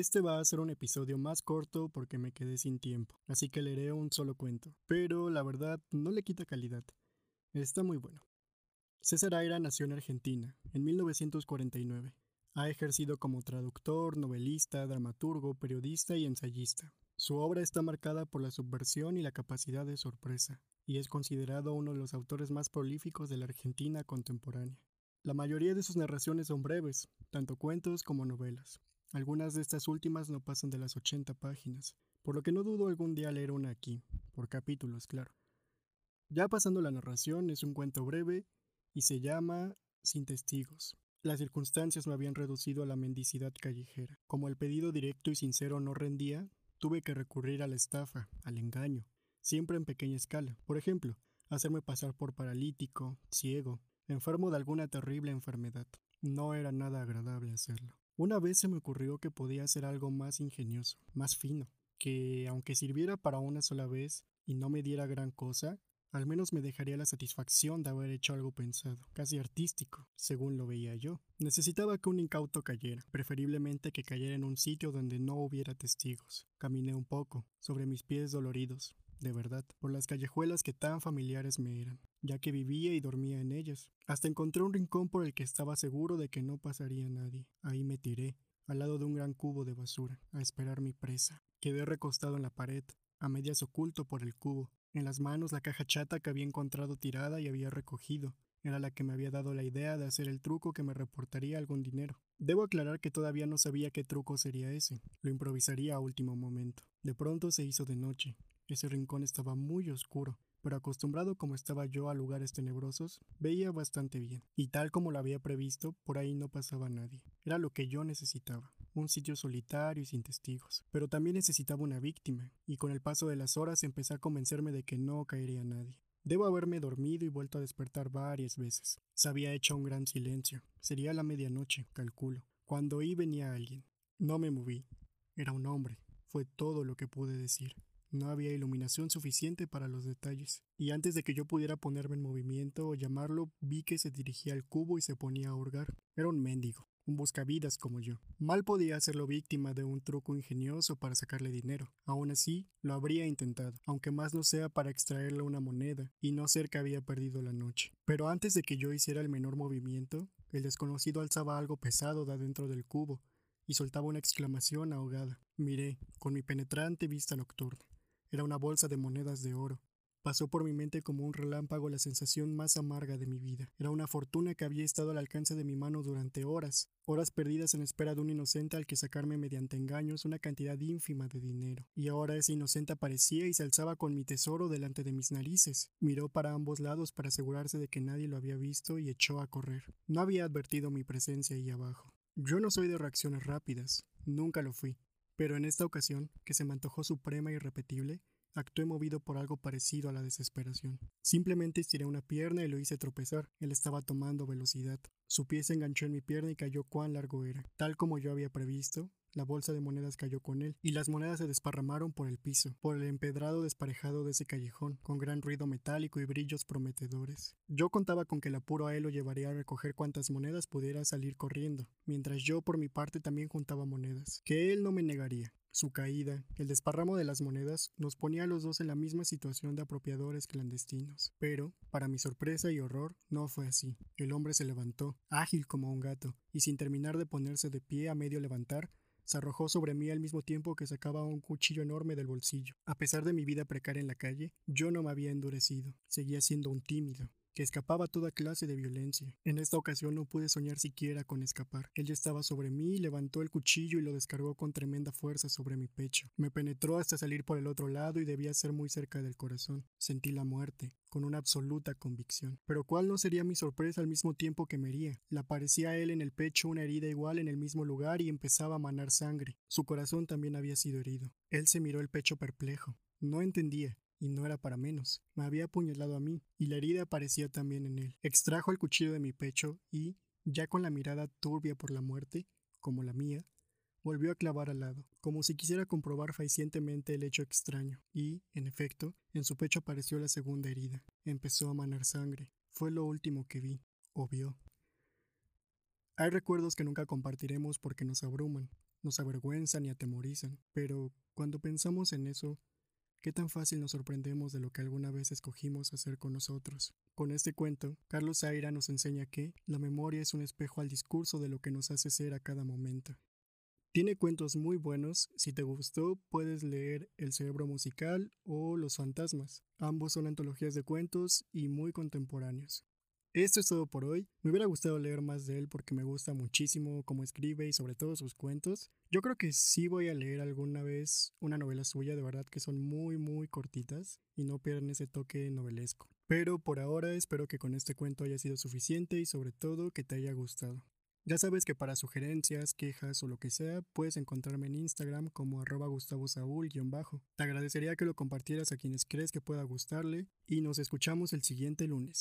Este va a ser un episodio más corto porque me quedé sin tiempo, así que leeré un solo cuento, pero la verdad no le quita calidad. Está muy bueno. César Aira nació en Argentina en 1949. Ha ejercido como traductor, novelista, dramaturgo, periodista y ensayista. Su obra está marcada por la subversión y la capacidad de sorpresa, y es considerado uno de los autores más prolíficos de la Argentina contemporánea. La mayoría de sus narraciones son breves, tanto cuentos como novelas. Algunas de estas últimas no pasan de las 80 páginas, por lo que no dudo algún día leer una aquí, por capítulos, claro. Ya pasando la narración, es un cuento breve y se llama Sin testigos. Las circunstancias me habían reducido a la mendicidad callejera. Como el pedido directo y sincero no rendía, tuve que recurrir a la estafa, al engaño, siempre en pequeña escala. Por ejemplo, hacerme pasar por paralítico, ciego, enfermo de alguna terrible enfermedad. No era nada agradable hacerlo. Una vez se me ocurrió que podía hacer algo más ingenioso, más fino, que aunque sirviera para una sola vez y no me diera gran cosa, al menos me dejaría la satisfacción de haber hecho algo pensado, casi artístico, según lo veía yo. Necesitaba que un incauto cayera, preferiblemente que cayera en un sitio donde no hubiera testigos. Caminé un poco, sobre mis pies doloridos, de verdad, por las callejuelas que tan familiares me eran, ya que vivía y dormía en ellas. Hasta encontré un rincón por el que estaba seguro de que no pasaría nadie. Ahí me tiré, al lado de un gran cubo de basura, a esperar mi presa. Quedé recostado en la pared, a medias oculto por el cubo, en las manos la caja chata que había encontrado tirada y había recogido. Era la que me había dado la idea de hacer el truco que me reportaría algún dinero. Debo aclarar que todavía no sabía qué truco sería ese. Lo improvisaría a último momento. De pronto se hizo de noche. Ese rincón estaba muy oscuro, pero acostumbrado como estaba yo a lugares tenebrosos, veía bastante bien. Y tal como lo había previsto, por ahí no pasaba nadie. Era lo que yo necesitaba un sitio solitario y sin testigos. Pero también necesitaba una víctima, y con el paso de las horas empecé a convencerme de que no caería nadie. Debo haberme dormido y vuelto a despertar varias veces. Se había hecho un gran silencio. Sería la medianoche, calculo. Cuando oí venía alguien. No me moví. Era un hombre. Fue todo lo que pude decir. No había iluminación suficiente para los detalles, y antes de que yo pudiera ponerme en movimiento o llamarlo, vi que se dirigía al cubo y se ponía a hurgar. Era un mendigo un buscavidas como yo. Mal podía hacerlo víctima de un truco ingenioso para sacarle dinero. Aún así, lo habría intentado, aunque más no sea para extraerle una moneda y no ser que había perdido la noche. Pero antes de que yo hiciera el menor movimiento, el desconocido alzaba algo pesado de adentro del cubo y soltaba una exclamación ahogada. Miré, con mi penetrante vista nocturna. Era una bolsa de monedas de oro, Pasó por mi mente como un relámpago la sensación más amarga de mi vida. Era una fortuna que había estado al alcance de mi mano durante horas, horas perdidas en espera de un inocente al que sacarme mediante engaños una cantidad ínfima de dinero. Y ahora ese inocente aparecía y se alzaba con mi tesoro delante de mis narices. Miró para ambos lados para asegurarse de que nadie lo había visto y echó a correr. No había advertido mi presencia ahí abajo. Yo no soy de reacciones rápidas, nunca lo fui. Pero en esta ocasión, que se me antojó suprema y irrepetible, Actué movido por algo parecido a la desesperación. Simplemente estiré una pierna y lo hice tropezar. Él estaba tomando velocidad. Su pie se enganchó en mi pierna y cayó cuán largo era. Tal como yo había previsto, la bolsa de monedas cayó con él, y las monedas se desparramaron por el piso, por el empedrado desparejado de ese callejón, con gran ruido metálico y brillos prometedores. Yo contaba con que el apuro a él lo llevaría a recoger cuantas monedas pudiera salir corriendo, mientras yo por mi parte también juntaba monedas, que él no me negaría. Su caída, el desparramo de las monedas, nos ponía a los dos en la misma situación de apropiadores clandestinos. Pero, para mi sorpresa y horror, no fue así. El hombre se levantó, ágil como un gato, y sin terminar de ponerse de pie a medio levantar, se arrojó sobre mí al mismo tiempo que sacaba un cuchillo enorme del bolsillo. A pesar de mi vida precaria en la calle, yo no me había endurecido. Seguía siendo un tímido, que escapaba toda clase de violencia. En esta ocasión no pude soñar siquiera con escapar. Él ya estaba sobre mí, levantó el cuchillo y lo descargó con tremenda fuerza sobre mi pecho. Me penetró hasta salir por el otro lado y debía ser muy cerca del corazón. Sentí la muerte, con una absoluta convicción. Pero cuál no sería mi sorpresa al mismo tiempo que me hería. Le aparecía a él en el pecho una herida igual en el mismo lugar y empezaba a manar sangre. Su corazón también había sido herido. Él se miró el pecho perplejo. No entendía y no era para menos. Me había apuñalado a mí, y la herida aparecía también en él. Extrajo el cuchillo de mi pecho y, ya con la mirada turbia por la muerte, como la mía, volvió a clavar al lado, como si quisiera comprobar facientemente el hecho extraño, y, en efecto, en su pecho apareció la segunda herida. Empezó a manar sangre. Fue lo último que vi, o vio. Hay recuerdos que nunca compartiremos porque nos abruman, nos avergüenzan y atemorizan, pero cuando pensamos en eso, qué tan fácil nos sorprendemos de lo que alguna vez escogimos hacer con nosotros. Con este cuento, Carlos Zaira nos enseña que la memoria es un espejo al discurso de lo que nos hace ser a cada momento. Tiene cuentos muy buenos, si te gustó puedes leer El cerebro musical o Los fantasmas. Ambos son antologías de cuentos y muy contemporáneos. Esto es todo por hoy. Me hubiera gustado leer más de él porque me gusta muchísimo cómo escribe y sobre todo sus cuentos. Yo creo que sí voy a leer alguna vez una novela suya, de verdad que son muy muy cortitas y no pierden ese toque novelesco. Pero por ahora espero que con este cuento haya sido suficiente y sobre todo que te haya gustado. Ya sabes que para sugerencias, quejas o lo que sea, puedes encontrarme en Instagram como arroba bajo Te agradecería que lo compartieras a quienes crees que pueda gustarle y nos escuchamos el siguiente lunes.